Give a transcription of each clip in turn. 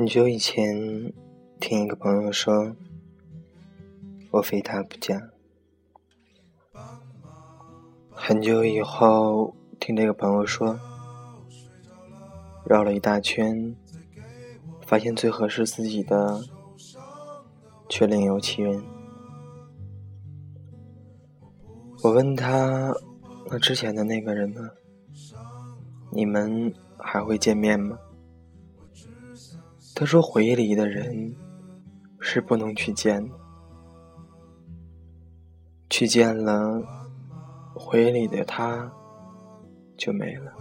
很久以前，听一个朋友说，我非他不嫁。很久以后，听这个朋友说，绕了一大圈，发现最合适自己的却另有其人。我问他，那之前的那个人呢？你们还会见面吗？他说：“回忆里的人是不能去见的，去见了，回忆里的他就没了。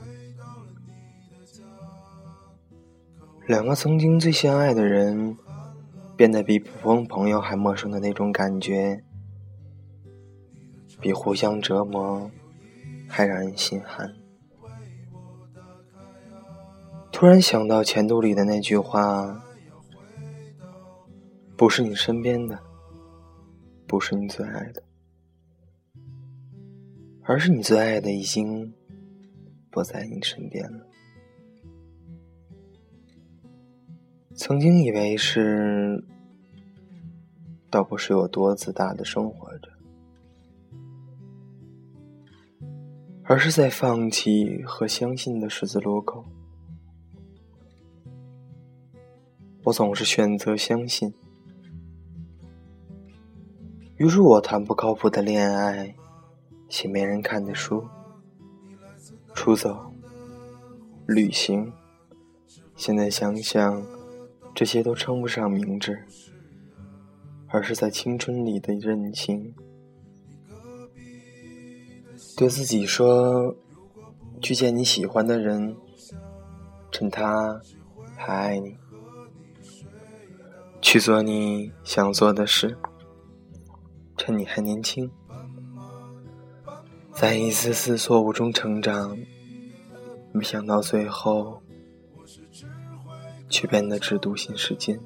两个曾经最相爱的人，变得比普通朋友还陌生的那种感觉，比互相折磨还让人心寒。”突然想到前度里的那句话：“不是你身边的，不是你最爱的，而是你最爱的已经不在你身边了。”曾经以为是，倒不是有多自大的生活着，而是在放弃和相信的十字路口。我总是选择相信，于是我谈不靠谱的恋爱，写没人看的书，出走，旅行。现在想想，这些都称不上明智，而是在青春里的任性。对自己说，去见你喜欢的人，趁他还爱你。去做你想做的事，趁你还年轻，在一次次错误中成长，没想到最后却变得只独行世间。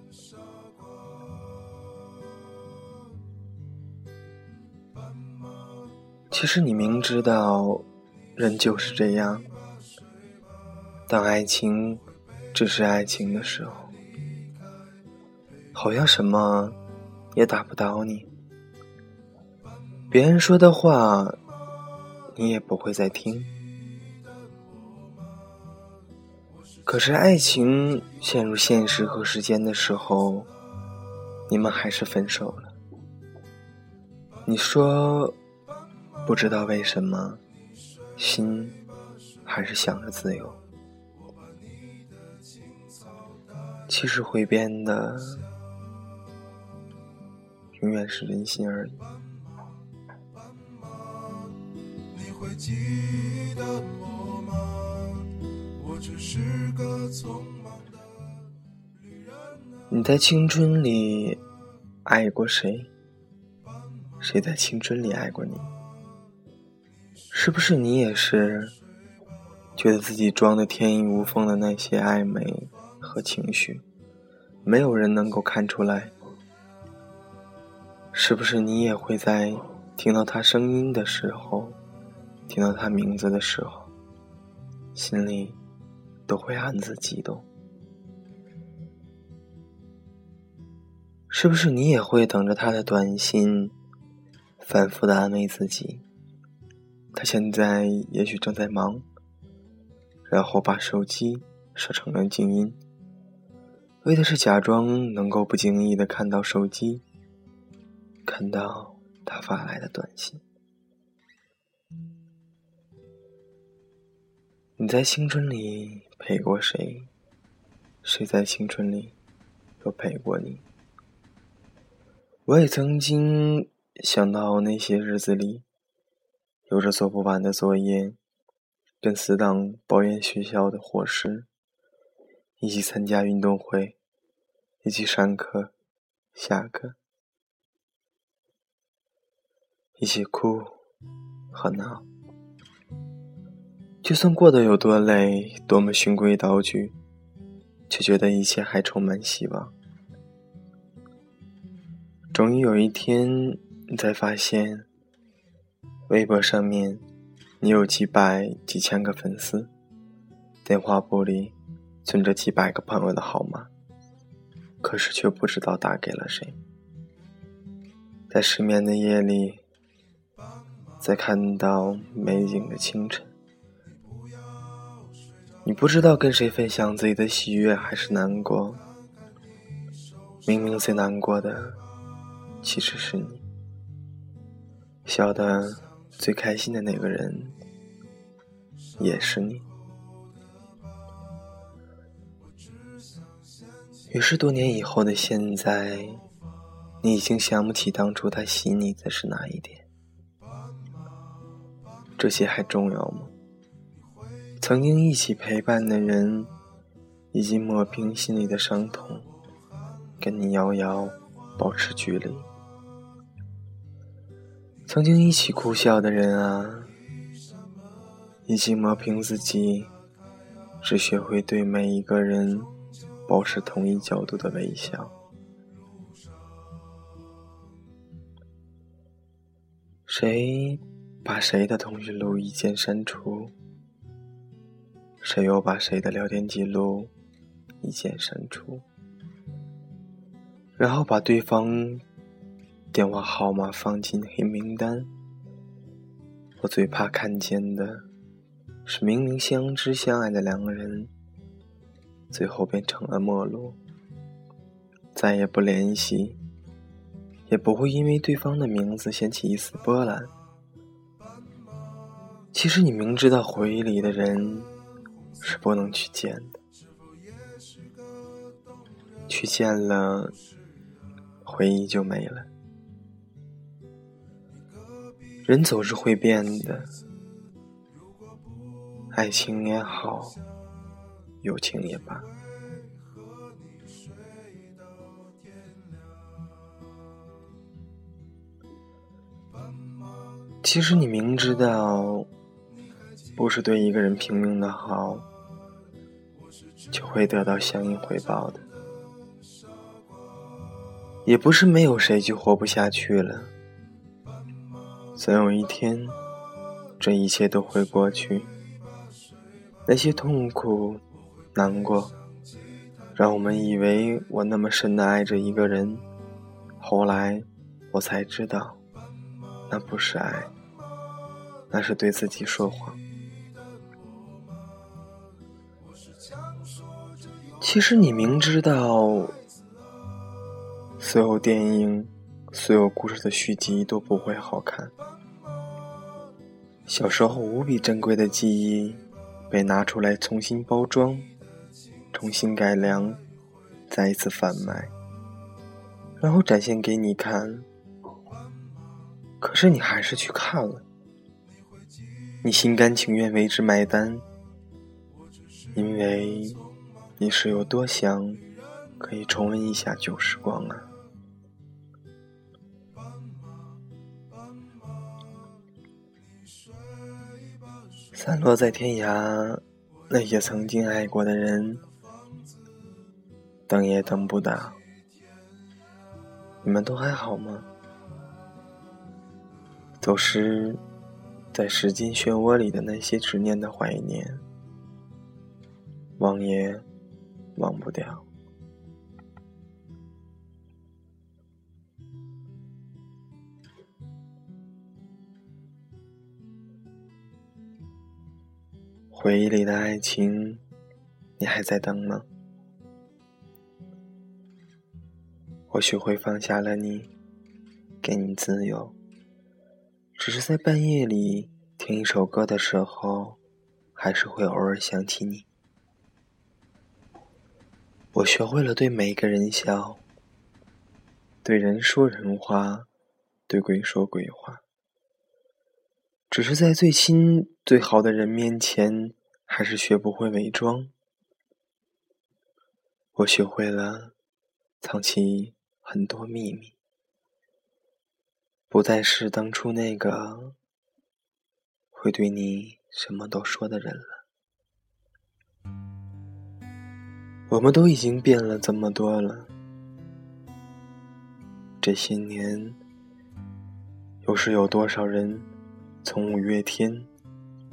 其实你明知道，人就是这样，当爱情只是爱情的时候。好像什么也打不倒你，别人说的话你也不会再听。可是爱情陷入现实和时间的时候，你们还是分手了。你说不知道为什么，心还是想着自由。其实会变的。永远是人心而已。你在青春里爱过谁？谁在青春里爱过你？是不是你也是觉得自己装的天衣无缝的那些暧昧和情绪，没有人能够看出来？是不是你也会在听到他声音的时候，听到他名字的时候，心里都会暗自激动？是不是你也会等着他的短信，反复的安慰自己，他现在也许正在忙，然后把手机设成了静音，为的是假装能够不经意的看到手机。看到他发来的短信，你在青春里陪过谁？谁在青春里又陪过你？我也曾经想到那些日子里，有着做不完的作业，跟死党抱怨学校的伙食，一起参加运动会，一起上课、下课。一起哭和闹，就算过得有多累，多么循规蹈矩，却觉得一切还充满希望。终于有一天，你才发现，微博上面你有几百、几千个粉丝，电话簿里存着几百个朋友的号码，可是却不知道打给了谁。在失眠的夜里，在看到美景的清晨，你不知道跟谁分享自己的喜悦还是难过。明明最难过的，其实是你；笑得最开心的那个人，也是你。于是多年以后的现在，你已经想不起当初他喜你的是哪一点。这些还重要吗？曾经一起陪伴的人，已经抹平心里的伤痛。跟你遥遥保持距离，曾经一起哭笑的人啊，已经磨平自己，只学会对每一个人保持同一角度的微笑。谁把谁的通讯录一键删除？谁又把谁的聊天记录一键删除？然后把对方电话号码放进黑名单。我最怕看见的是，明明相知相爱的两个人，最后变成了陌路，再也不联系，也不会因为对方的名字掀起一丝波澜。其实你明知道回忆里的人是不能去见的，去见了。回忆就没了。人总是会变的，爱情也好，友情也罢。其实你明知道，不是对一个人拼命的好，就会得到相应回报的。也不是没有谁就活不下去了，总有一天，这一切都会过去。那些痛苦、难过，让我们以为我那么深的爱着一个人，后来我才知道，那不是爱，那是对自己说谎。其实你明知道。所有电影、所有故事的续集都不会好看。小时候无比珍贵的记忆，被拿出来重新包装、重新改良、再一次贩卖，然后展现给你看。可是你还是去看了，你心甘情愿为之买单，因为你是有多想可以重温一下旧时光啊！散落在天涯，那些曾经爱过的人，等也等不到。你们都还好吗？走失在时间漩涡里的那些执念的怀念，忘也忘不掉。回忆里的爱情，你还在等吗？或许会放下了你，给你自由。只是在半夜里听一首歌的时候，还是会偶尔想起你。我学会了对每个人笑，对人说人话，对鬼说鬼话。只是在最亲最好的人面前，还是学不会伪装。我学会了藏起很多秘密，不再是当初那个会对你什么都说的人了。我们都已经变了这么多了，这些年，又是有多少人？从五月天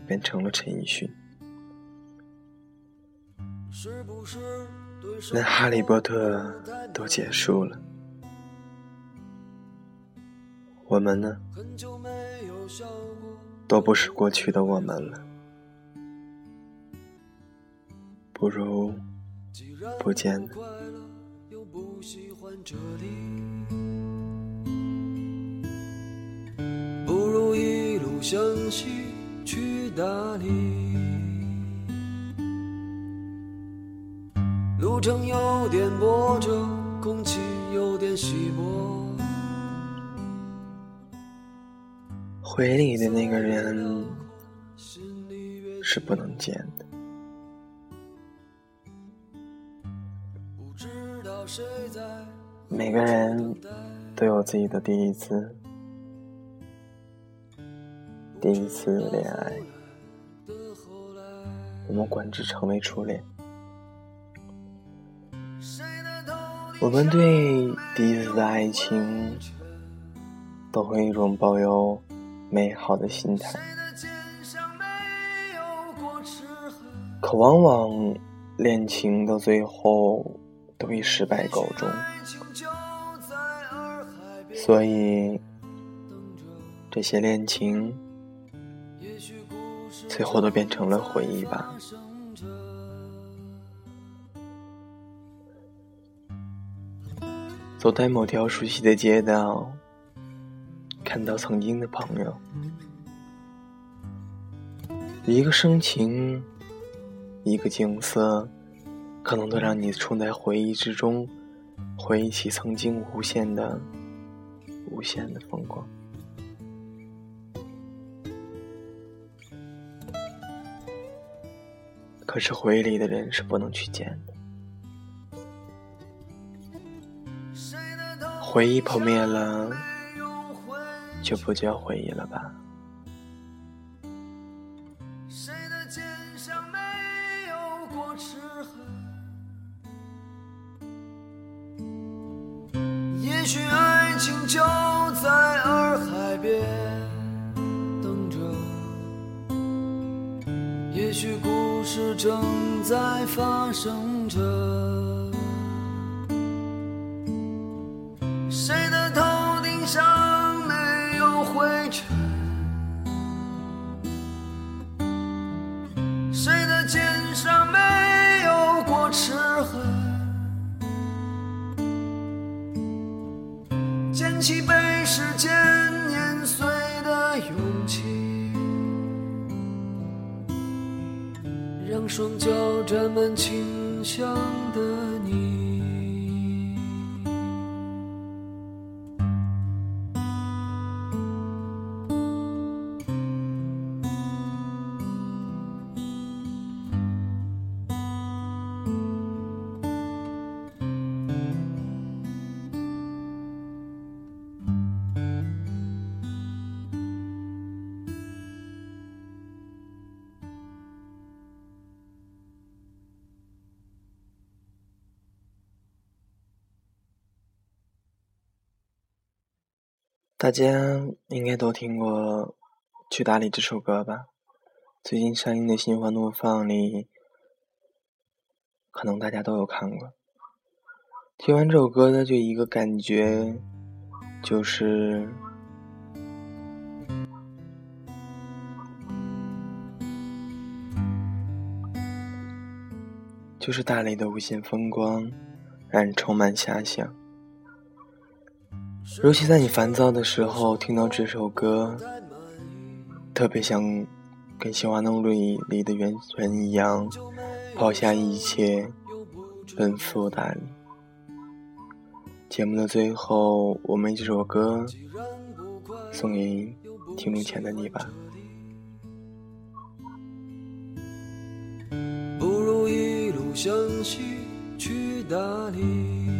变成了陈奕迅。连哈利波特都结束了，我们呢？都不是过去的我们了，不如不见了。不如一路向西去大理，路程有点波折，空气有点稀薄。回忆里的那个人是不能见每个人都有自己的第一次，第一次恋爱，我们管之成为初恋。我们对第一次的爱情都会一种抱有。美好的心态，可往往恋情到最后都以失败告终，所以这些恋情最后都变成了回忆吧。走在某条熟悉的街道。看到曾经的朋友，一个深情，一个景色，可能都让你处在回忆之中，回忆起曾经无限的、无限的风光。可是回忆里的人是不能去见的，回忆破灭了。就不叫回忆了吧。起被时间碾碎的勇气，让双脚沾满清香的大家应该都听过《去大理》这首歌吧？最近上映的新花怒放里，可能大家都有看过。听完这首歌呢，就一个感觉，就是，就是大理的无限风光，让人充满遐想。尤其在你烦躁的时候，听到这首歌，特别想跟《心花怒里》里的元辰一样，抛下一切，奔赴大理。节目的最后，我们这首歌送给听路前的你吧。不如一路向西去大理。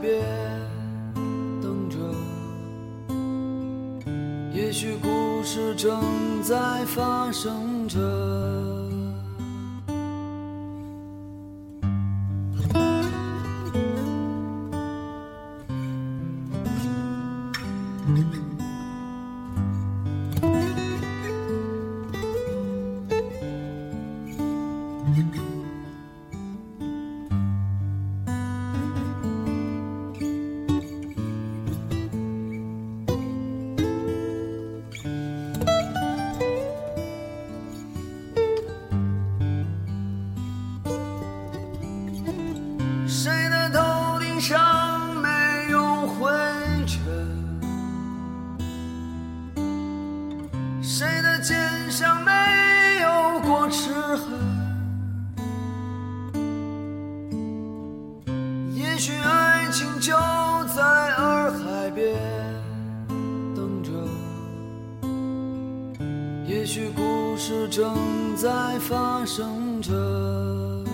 别等着也许故事正在发生着。也许故事正在发生着。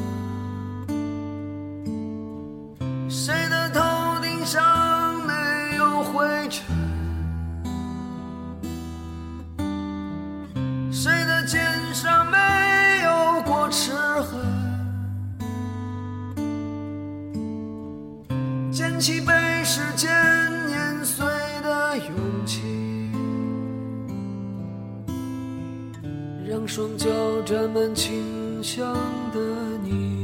的你。